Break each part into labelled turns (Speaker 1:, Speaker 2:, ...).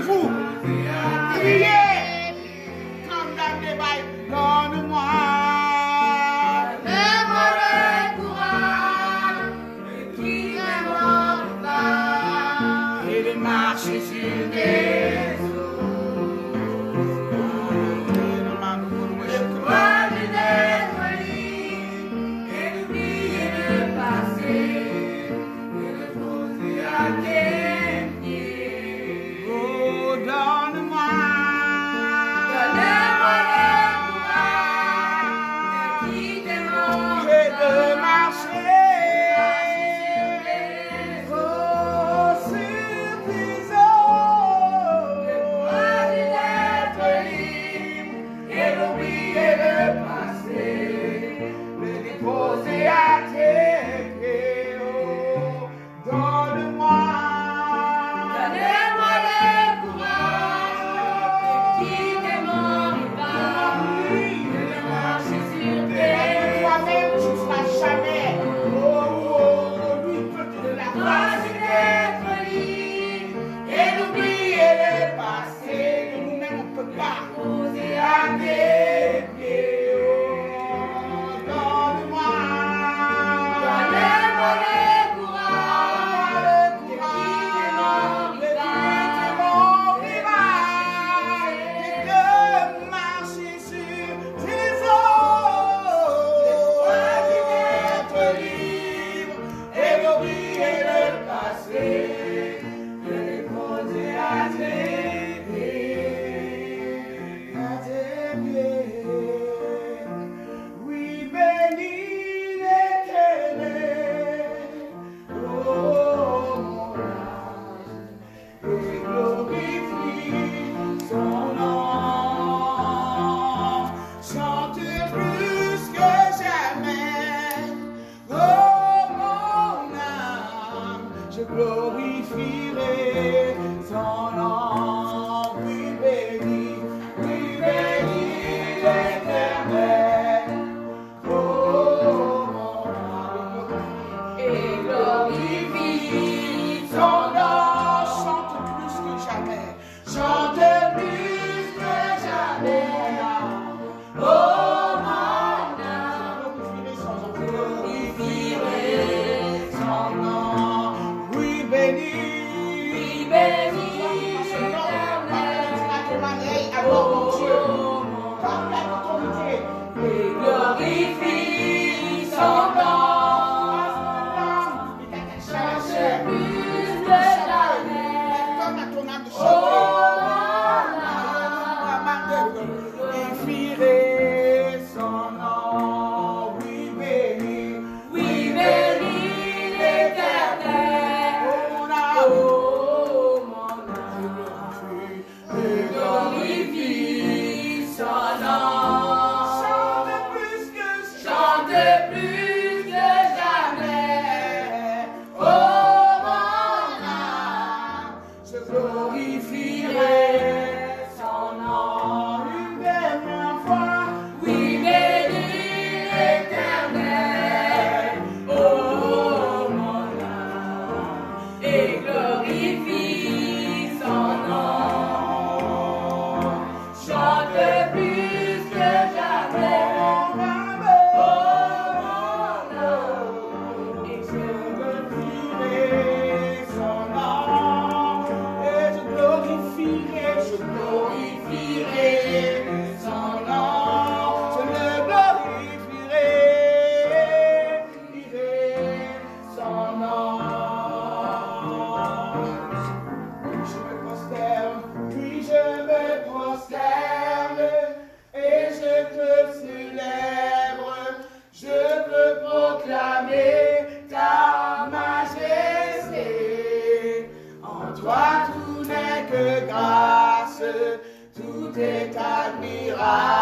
Speaker 1: vivo. E Bye.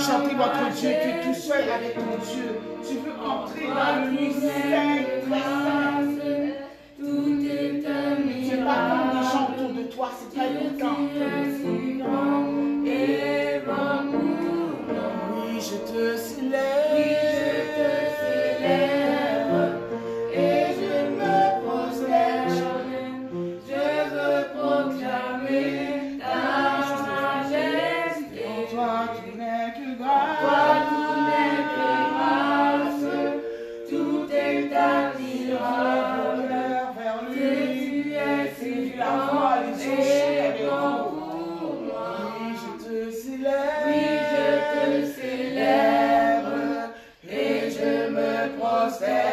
Speaker 1: chanter votre Dieu. que
Speaker 2: tout seul avec mon Dieu. Tu veux entrer dans le mystère très.
Speaker 3: yourself.